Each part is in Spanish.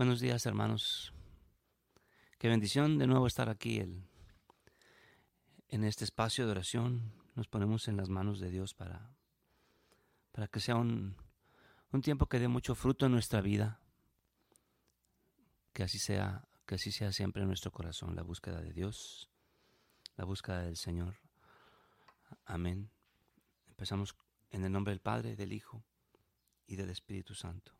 Buenos días, hermanos. Qué bendición de nuevo estar aquí en este espacio de oración. Nos ponemos en las manos de Dios para, para que sea un, un tiempo que dé mucho fruto en nuestra vida. Que así sea, que así sea siempre en nuestro corazón la búsqueda de Dios, la búsqueda del Señor. Amén. Empezamos en el nombre del Padre, del Hijo y del Espíritu Santo.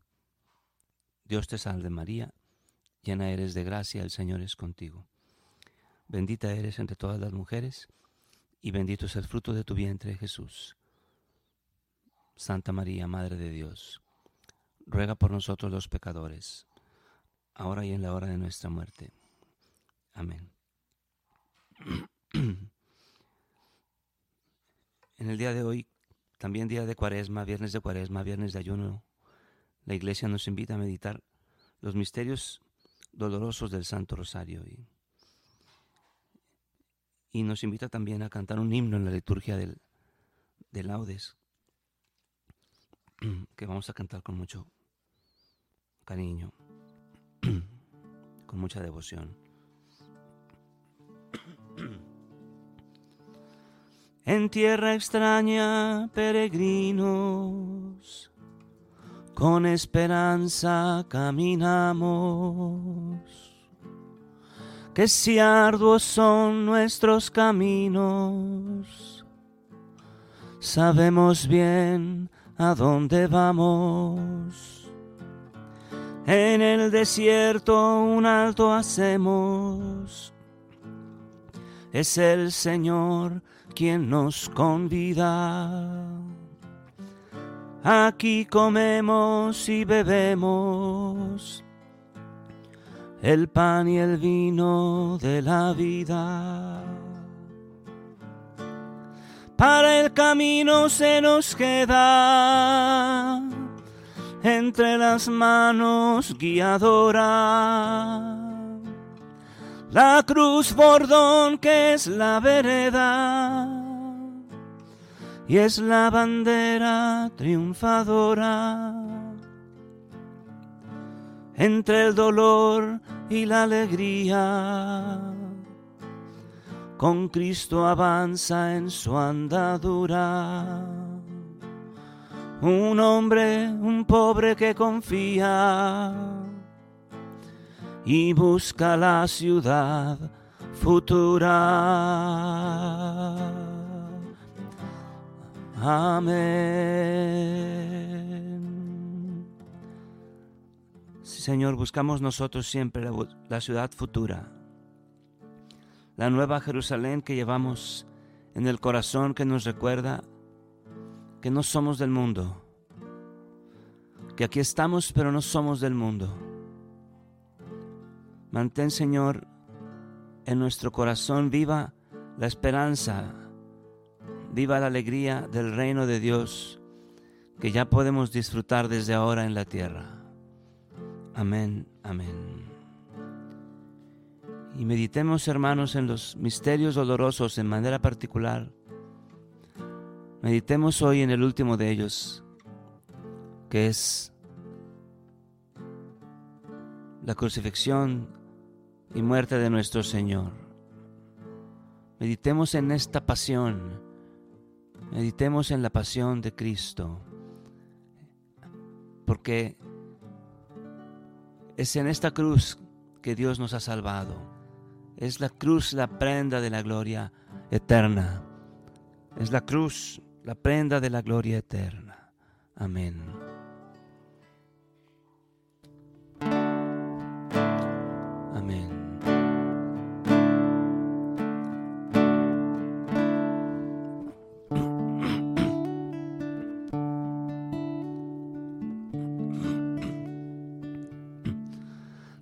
Dios te salve María, llena eres de gracia, el Señor es contigo. Bendita eres entre todas las mujeres, y bendito es el fruto de tu vientre Jesús. Santa María, Madre de Dios, ruega por nosotros los pecadores, ahora y en la hora de nuestra muerte. Amén. En el día de hoy, también día de cuaresma, viernes de cuaresma, viernes de ayuno, la iglesia nos invita a meditar los misterios dolorosos del Santo Rosario y, nos invita también a cantar un himno en la liturgia del, de laudes que vamos a cantar con mucho cariño, con mucha devoción. En tierra extraña, peregrinos, con esperanza caminamos. Que si arduos son nuestros caminos, sabemos bien a dónde vamos. En el desierto un alto hacemos. Es el Señor quien nos convida. Aquí comemos y bebemos el pan y el vino de la vida. Para el camino se nos queda entre las manos guiadora. La cruz bordón que es la vereda y es la bandera triunfadora. Entre el dolor y la alegría, con Cristo avanza en su andadura. Un hombre, un pobre que confía y busca la ciudad futura. Amén. Señor, buscamos nosotros siempre la, la, ciudad futura, la nueva Jerusalén que llevamos en el corazón que nos recuerda que no somos del mundo, que aquí estamos pero no somos del mundo. Mantén, Señor, en nuestro corazón viva la esperanza viva la alegría del reino de Dios que ya podemos disfrutar desde ahora en la tierra. Amén, amén. Y meditemos, hermanos, en los misterios dolorosos en manera particular. Meditemos hoy en el último de ellos, que es la crucifixión y muerte de nuestro Señor. Meditemos en esta pasión Meditemos en la pasión de Cristo, porque es en esta cruz que Dios nos ha salvado. Es la cruz la prenda de la gloria eterna. Es la cruz la prenda de la gloria eterna. Amén.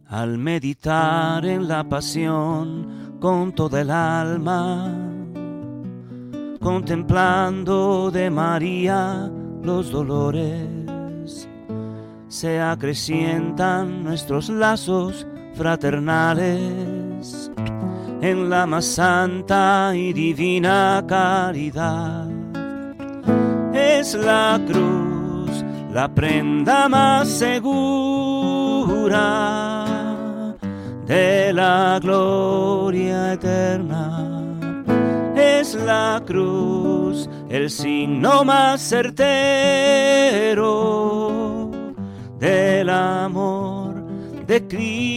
Al meditar en la pasión con toda el alma, contemplando de María los dolores, se acrecientan nuestros lazos fraternales en la más santa y divina caridad. Es la cruz la prenda más segura de la gloria eterna. Es la cruz el signo más certero del amor de Cristo.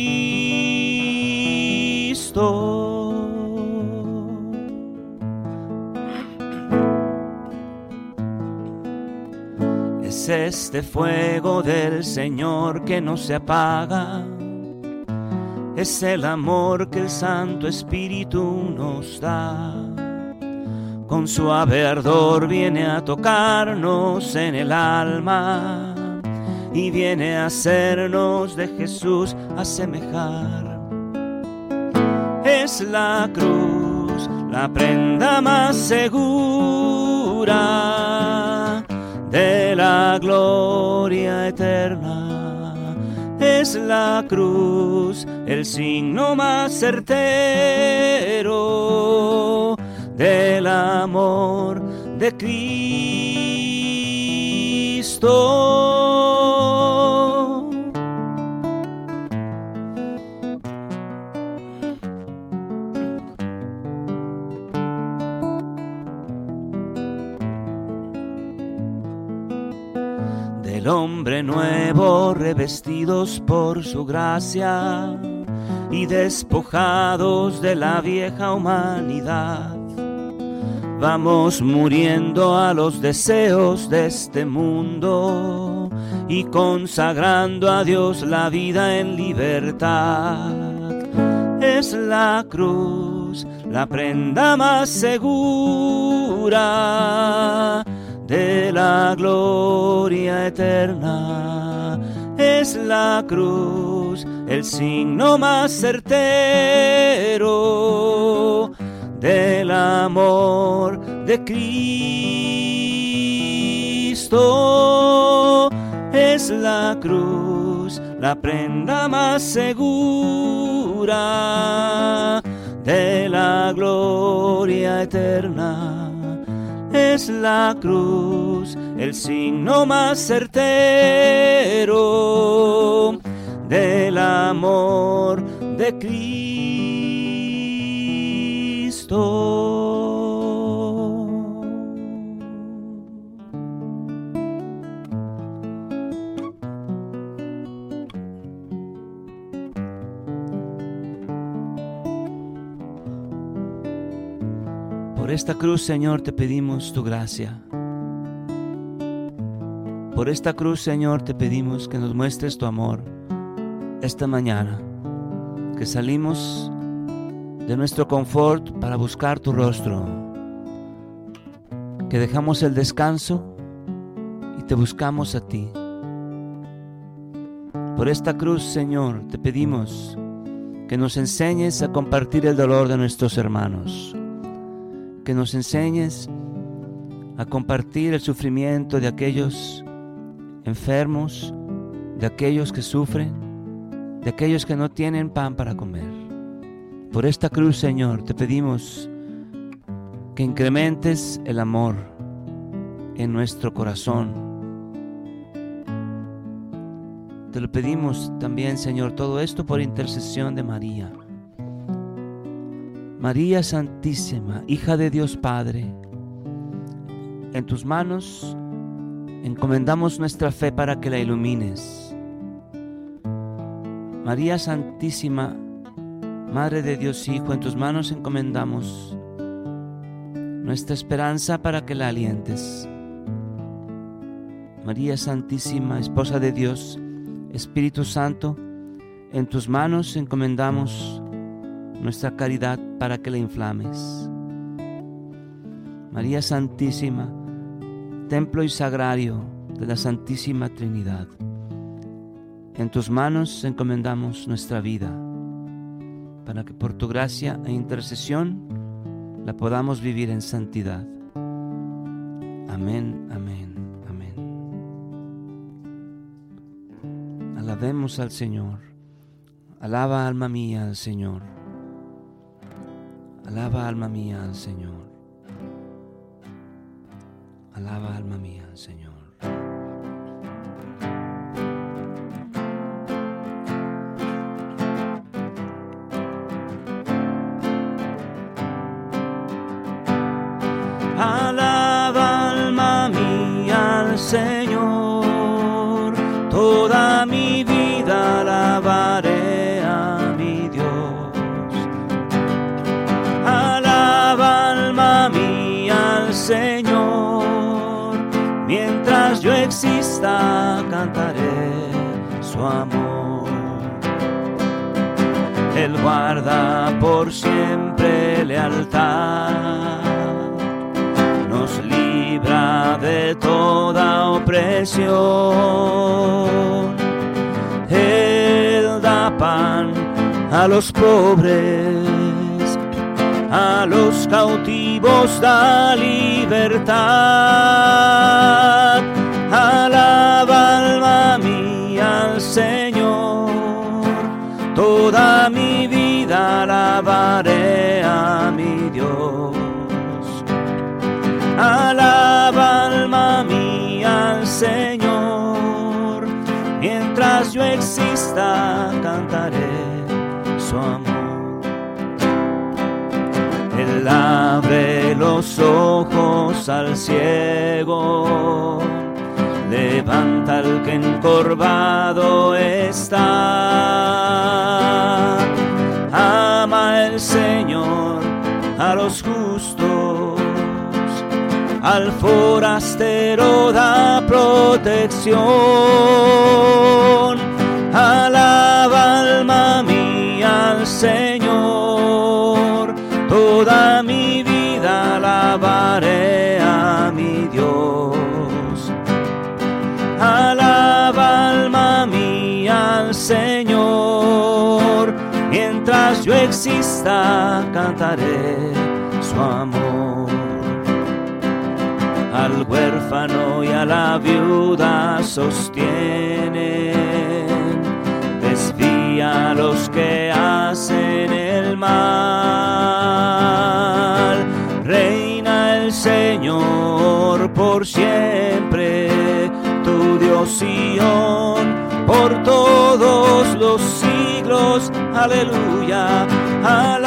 Es este fuego del Señor que no se apaga. Es el amor que el Santo Espíritu nos da. Con suave ardor viene a tocarnos en el alma y viene a hacernos de Jesús a semejar. Es la cruz la prenda más segura de la gloria eterna. Es la cruz el signo más certero del amor de Cristo. Del hombre nuevo revestidos por su gracia y despojados de la vieja humanidad. Vamos muriendo a los deseos de este mundo y consagrando a Dios la vida en libertad. Es la cruz la prenda más segura de la gloria eterna. Es la cruz el signo más certero del amor de Cristo. Es la cruz la prenda más segura de la gloria eterna. Es la cruz el signo más certero del amor de Cristo. Esta cruz, Señor, te pedimos tu gracia. Por esta cruz, Señor, te pedimos que nos muestres tu amor esta mañana, que salimos de nuestro confort para buscar tu rostro, que dejamos el descanso y te buscamos a ti. Por esta cruz, Señor, te pedimos que nos enseñes a compartir el dolor de nuestros hermanos, que nos enseñes a compartir el sufrimiento de aquellos enfermos, de aquellos que sufren, de aquellos que no tienen pan para comer. Por esta cruz, Señor, te pedimos que incrementes el amor en nuestro corazón. Te lo pedimos también, Señor, todo esto por intercesión de María. María Santísima, hija de Dios Padre, en tus manos encomendamos nuestra fe para que la ilumines. María Santísima, Madre de Dios Hijo, en tus manos encomendamos nuestra esperanza para que la alientes. María Santísima, Esposa de Dios, Espíritu Santo, en tus manos encomendamos nuestra caridad para que la inflames. María En tus manos encomendamos nuestra vida, para que por tu gracia e intercesión la podamos vivir en santidad. Amén, amén, amén. Alabemos al Señor. Alaba alma mía al Señor. Alaba alma mía al Señor. Alaba alma mía al Señor. Alaba alma mía al Señor, toda mi vida alabaré Señor, mientras yo exista cantaré su amor. Él guarda por siempre lealtad nos libra de toda opresión. Él da pan a los pobres, a los cautivos da libertad. Alaba alma mía al Señor, toda mi vida alabaré a mi Dios. Alaba alma mía al Señor, mientras yo exista cantaré su amor. Abre los ojos al ciego, levanta al que encorvado está. Ama el Señor a los justos al forastero da protección. Alaba alma mía al Señor, alabaré a mi Dios. Alaba alma mía al Señor, mientras yo exista cantaré su amor al huérfano y a la viuda sostiene, desvía a los que hacen el mal. El Señor por siempre, tu Dios Sion, por todos los siglos, aleluya, alaba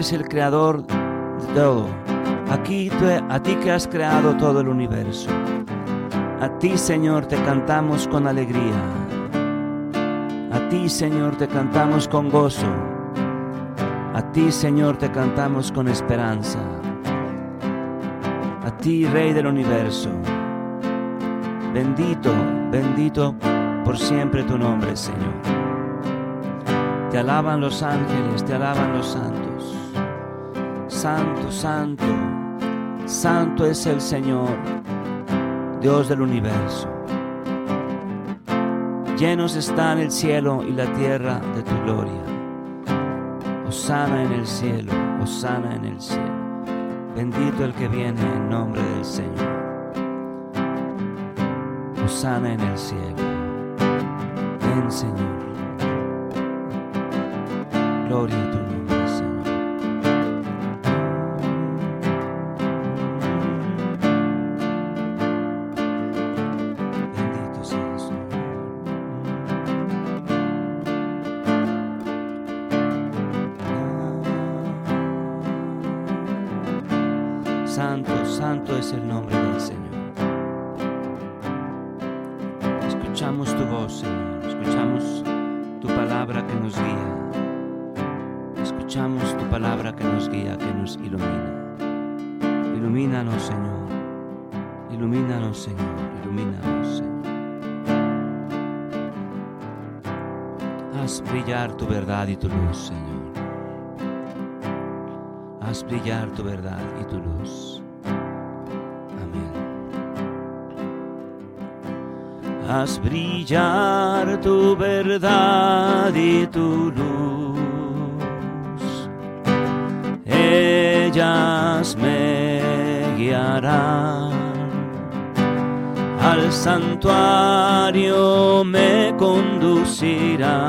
eres el creador de todo, Aquí, a ti que has creado todo el universo. A ti, Señor, te cantamos con alegría. A ti, Señor, te cantamos con gozo. A ti, Señor, te cantamos con esperanza. A ti, Rey del universo. Bendito, bendito por siempre tu nombre, Señor. Te alaban los ángeles, te alaban los santos. Santo, santo, santo es el Señor, Dios del universo. Llenos están el cielo y la tierra de tu gloria. Osana en el cielo, Osana en el cielo. Bendito el que viene en nombre del Señor. Osana en el cielo. Ven, Señor. Gloria a tu el nombre del Señor. escuchamos tu voz, Señor, escuchamos tu palabra que nos guía, escuchamos tu palabra que nos guía, que nos ilumina. Ilumínanos, Señor, ilumínanos, Señor, ilumínanos, Señor. Haz brillar tu verdad y tu luz, Señor. Haz brillar tu verdad y tu luz. Haz brillar tu verdad y tu luz. Ellas me guiarán. Al santuario me conducirán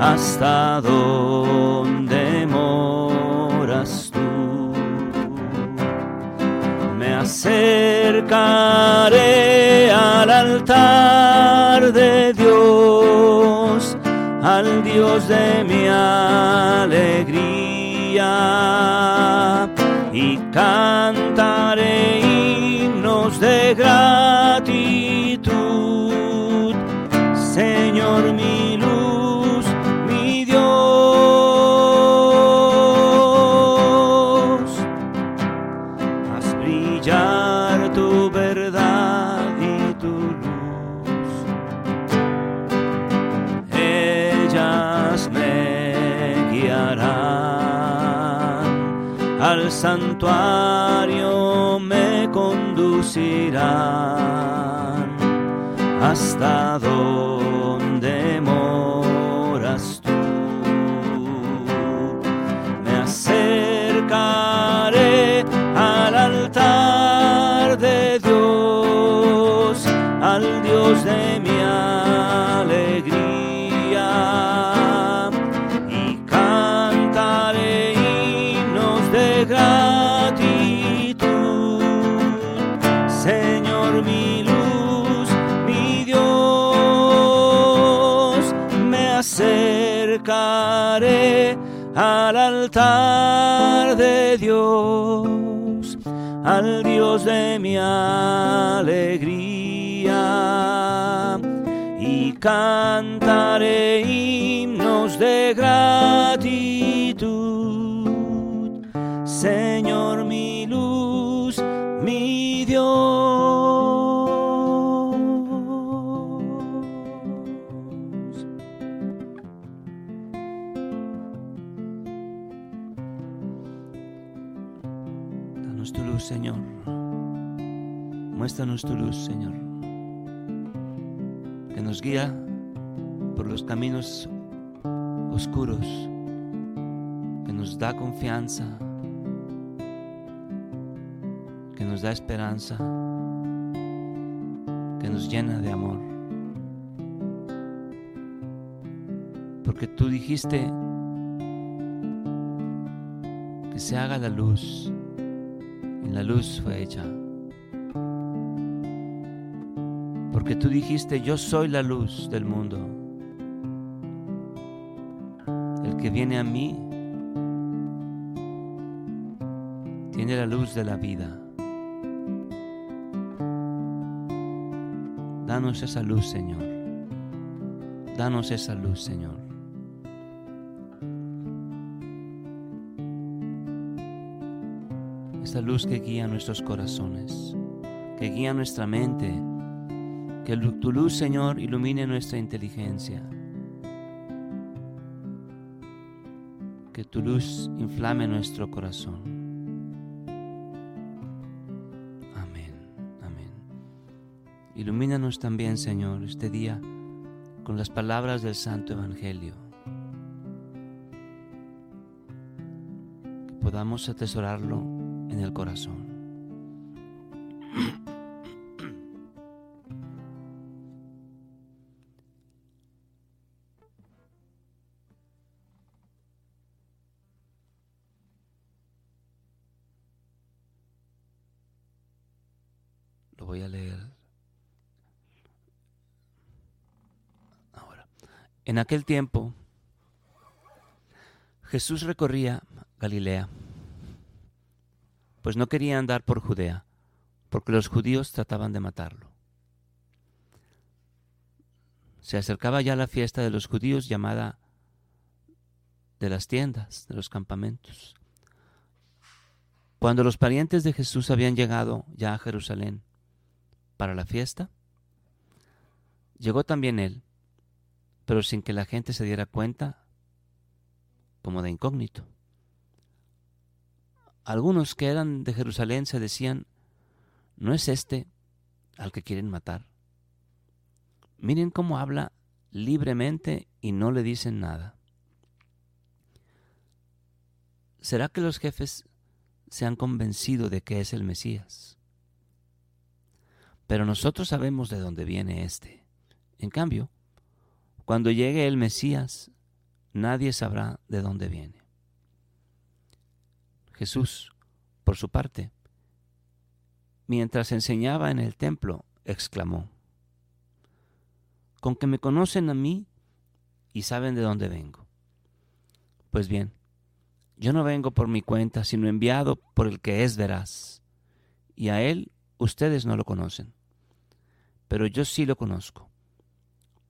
hasta donde moras tú. Me acercaré altar de Dios, al Dios de mi alegría, y cantaré himnos de gratitud, al santuario me conducirán hasta donde moras tú. Me acercaré al altar de Dios, al Dios al Dios de mi alegría, y cantaré himnos de gratitud. Señor mi luz, mi Dios. Tu luz, Señor. Que nos guía por los caminos oscuros. Que nos da confianza. Que nos da esperanza. Que nos llena de amor. Porque tú dijiste que se haga la luz. Y la luz fue hecha. Porque tú dijiste, yo soy la luz del mundo. El que viene a mí tiene la luz de la vida. Danos esa luz, Señor. Danos esa luz, Señor. Esa luz que guía nuestros corazones, que guía nuestra mente, que tu luz, Señor, ilumine nuestra inteligencia. Que tu luz inflame nuestro corazón. Amén, amén. Ilumínanos también, Señor, este día con las palabras del Santo Evangelio. Que podamos atesorarlo en el corazón. Voy a leer ahora. En aquel tiempo, Jesús recorría Galilea, pues no quería andar por Judea, porque los judíos trataban de matarlo. Se acercaba ya la fiesta de los judíos llamada de las tiendas, de los campamentos. Cuando los parientes de Jesús habían llegado ya a Jerusalén para la fiesta, llegó también él, pero sin que la gente se diera cuenta, como de incógnito. Algunos que eran de Jerusalén se decían, ¿no es este al que quieren matar? Miren cómo habla libremente y no le dicen nada. ¿Será que los jefes se han convencido de que es el Mesías? Pero nosotros sabemos de dónde viene este. En cambio, cuando llegue el Mesías, nadie sabrá de dónde viene. Jesús, por su parte, mientras enseñaba en el templo, exclamó, con que me conocen a mí y saben de dónde vengo. Pues bien, yo no vengo por mi cuenta, sino enviado por el que es veraz, y a él ustedes no lo conocen, pero yo sí lo conozco,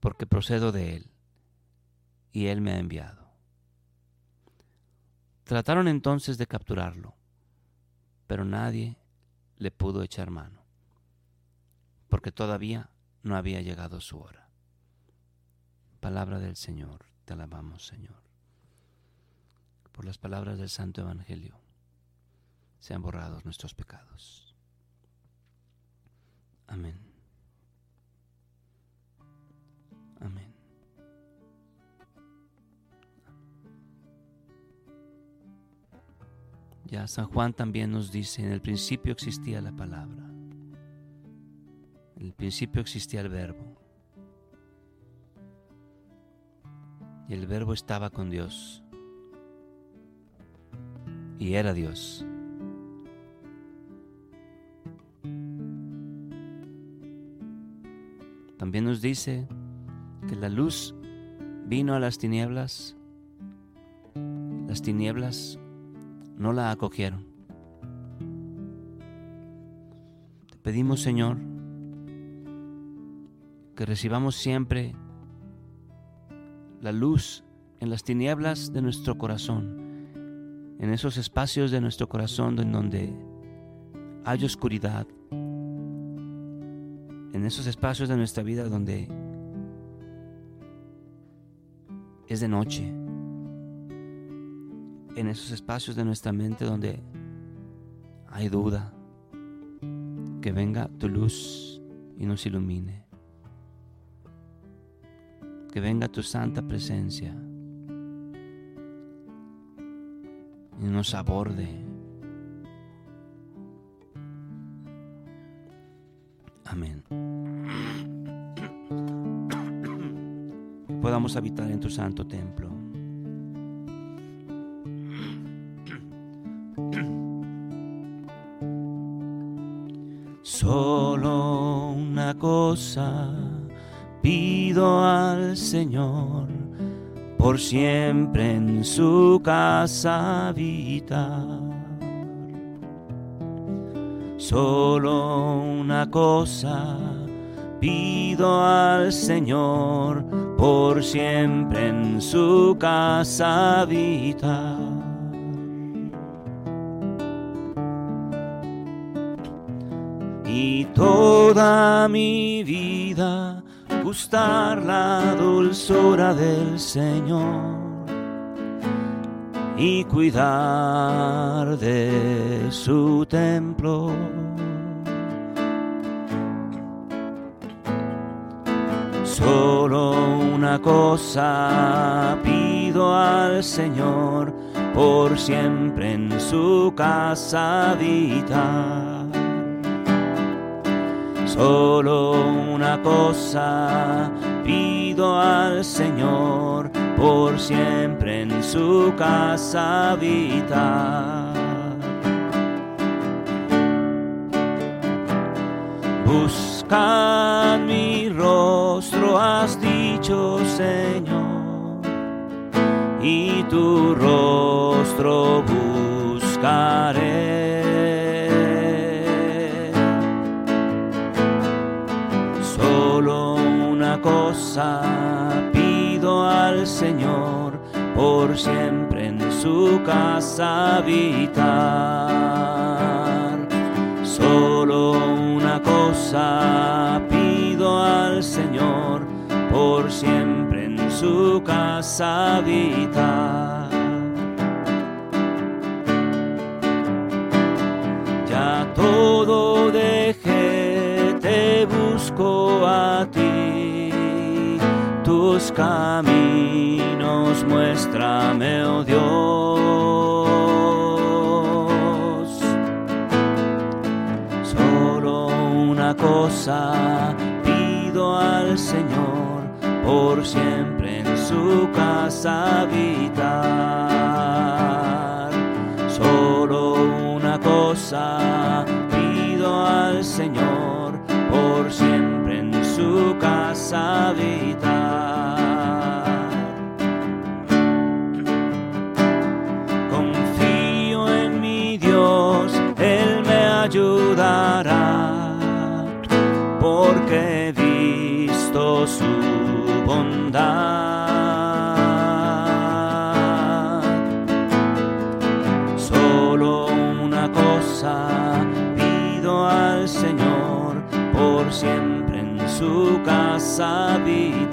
porque procedo de él, y él me ha enviado. Trataron entonces de capturarlo, pero nadie le pudo echar mano, porque todavía no había llegado su hora. Palabra del Señor, te alabamos Señor. Por las palabras del Santo Evangelio sean borrados nuestros pecados. Amén. Amén. Ya San Juan también nos dice, en el principio existía la palabra, en el principio existía el verbo y el verbo estaba con Dios y era Dios. También nos dice que la luz vino a las tinieblas, las tinieblas no la acogieron. Te pedimos, Señor, que recibamos siempre la luz en las tinieblas de nuestro corazón, en esos espacios de nuestro corazón en donde hay oscuridad, en esos espacios de nuestra vida donde es de noche, en esos espacios de nuestra mente donde hay duda, que venga tu luz y nos ilumine que venga tu santa presencia y nos aborde. Amén. Podamos habitar en tu santo templo. Solo una cosa pido al Señor por siempre en su casa habitar. Solo una cosa pido al Señor por siempre en su casa habitar. Y toda mi vida gustar la dulzura del Señor y cuidar de su templo. Solo una cosa pido al Señor, por siempre en su casa habitar Solo una cosa pido al Señor, por siempre en su casa habitar. Busca mi rostro, has dicho Señor, y tu rostro buscaré. cosa cosa pido al Señor, por siempre en su casa habitar. Solo una cosa pido al Señor, por siempre en su casa habitar. Ya todo dejé, te busco a ti, tus caminos muéstrame, oh Dios. Pido al Señor, por siempre en su casa habitar. Solo una cosa pido al Señor, por siempre en su casa habitar. Siempre en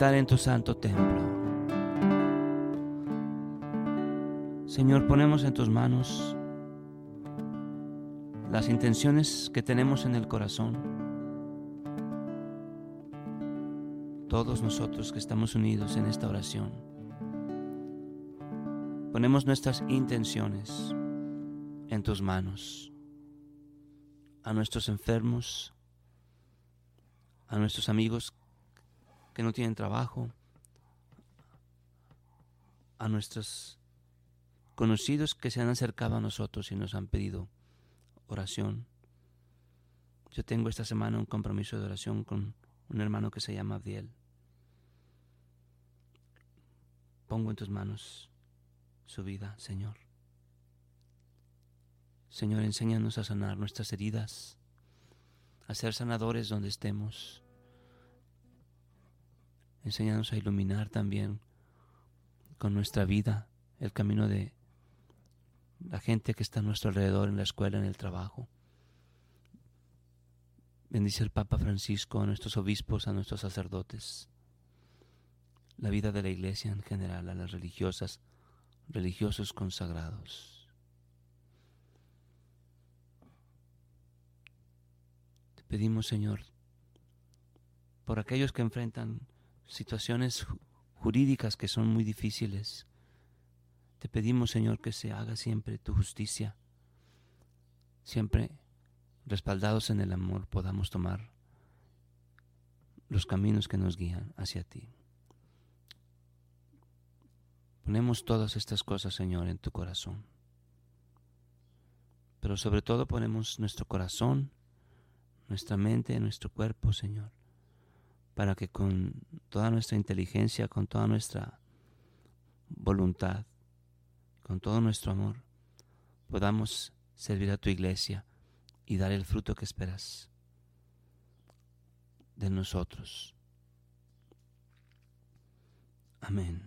en tu santo templo. Señor, ponemos en tus manos las intenciones que tenemos en el corazón. Todos nosotros que estamos unidos en esta oración, ponemos nuestras intenciones en tus manos, a nuestros enfermos, a nuestros amigos que no tienen trabajo, a nuestros conocidos que se han acercado a nosotros y nos han pedido oración. Yo tengo esta semana un compromiso de oración con un hermano que se llama Abdiel. Pongo en tus manos su vida, Señor. Señor, enséñanos a sanar nuestras heridas, a ser sanadores donde estemos. Enséñanos a iluminar también con nuestra vida el camino de la gente que está a nuestro alrededor en la escuela, en el trabajo. Bendice el Papa Francisco, a nuestros obispos, a nuestros sacerdotes, la vida de la iglesia en general, a las religiosas, religiosos consagrados. Te pedimos, Señor, por aquellos que enfrentan situaciones jurídicas que son muy difíciles, te pedimos, Señor, que se haga siempre tu justicia. Siempre respaldados en el amor podamos tomar los caminos que nos guían hacia ti. Ponemos todas estas cosas, Señor, en tu corazón. Pero sobre todo ponemos nuestro corazón, nuestra mente, nuestro cuerpo, Señor, para que con toda nuestra inteligencia, con toda nuestra voluntad, con todo nuestro amor, podamos servir a tu iglesia y dar el fruto que esperas de nosotros. Amén.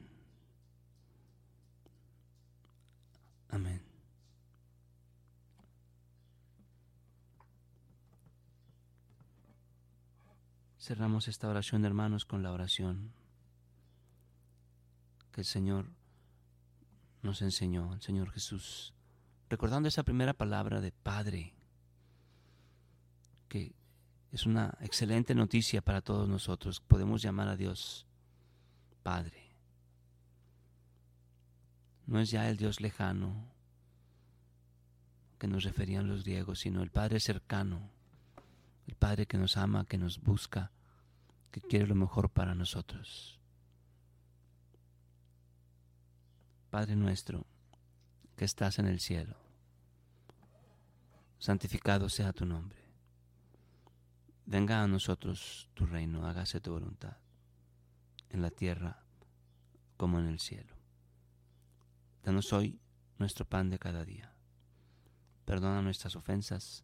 Amén. Cerramos esta oración, hermanos, con la oración que el Señor nos enseñó, el Señor Jesús, recordando esa primera palabra de Padre, que es una excelente noticia para todos nosotros. Podemos llamar a Dios Padre. no es ya el Dios lejano que nos referían los griegos, sino el Padre cercano, Padre que nos ama, que nos busca, que quiere lo mejor para nosotros. Padre nuestro, que estás en el cielo, santificado sea tu nombre. Venga a nosotros tu reino, hágase tu voluntad, en la tierra como en el cielo. Danos hoy nuestro pan de cada día. Perdona nuestras ofensas,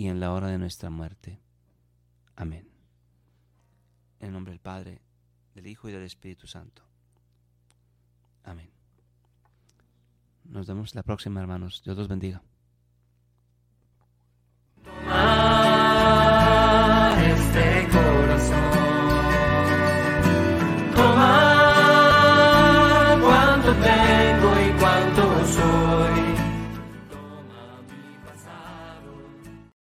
y en la hora de nuestra muerte. Amén. En el nombre del Padre, del Hijo y del Espíritu Santo. Amén. Nos vemos la próxima, hermanos. Dios los bendiga.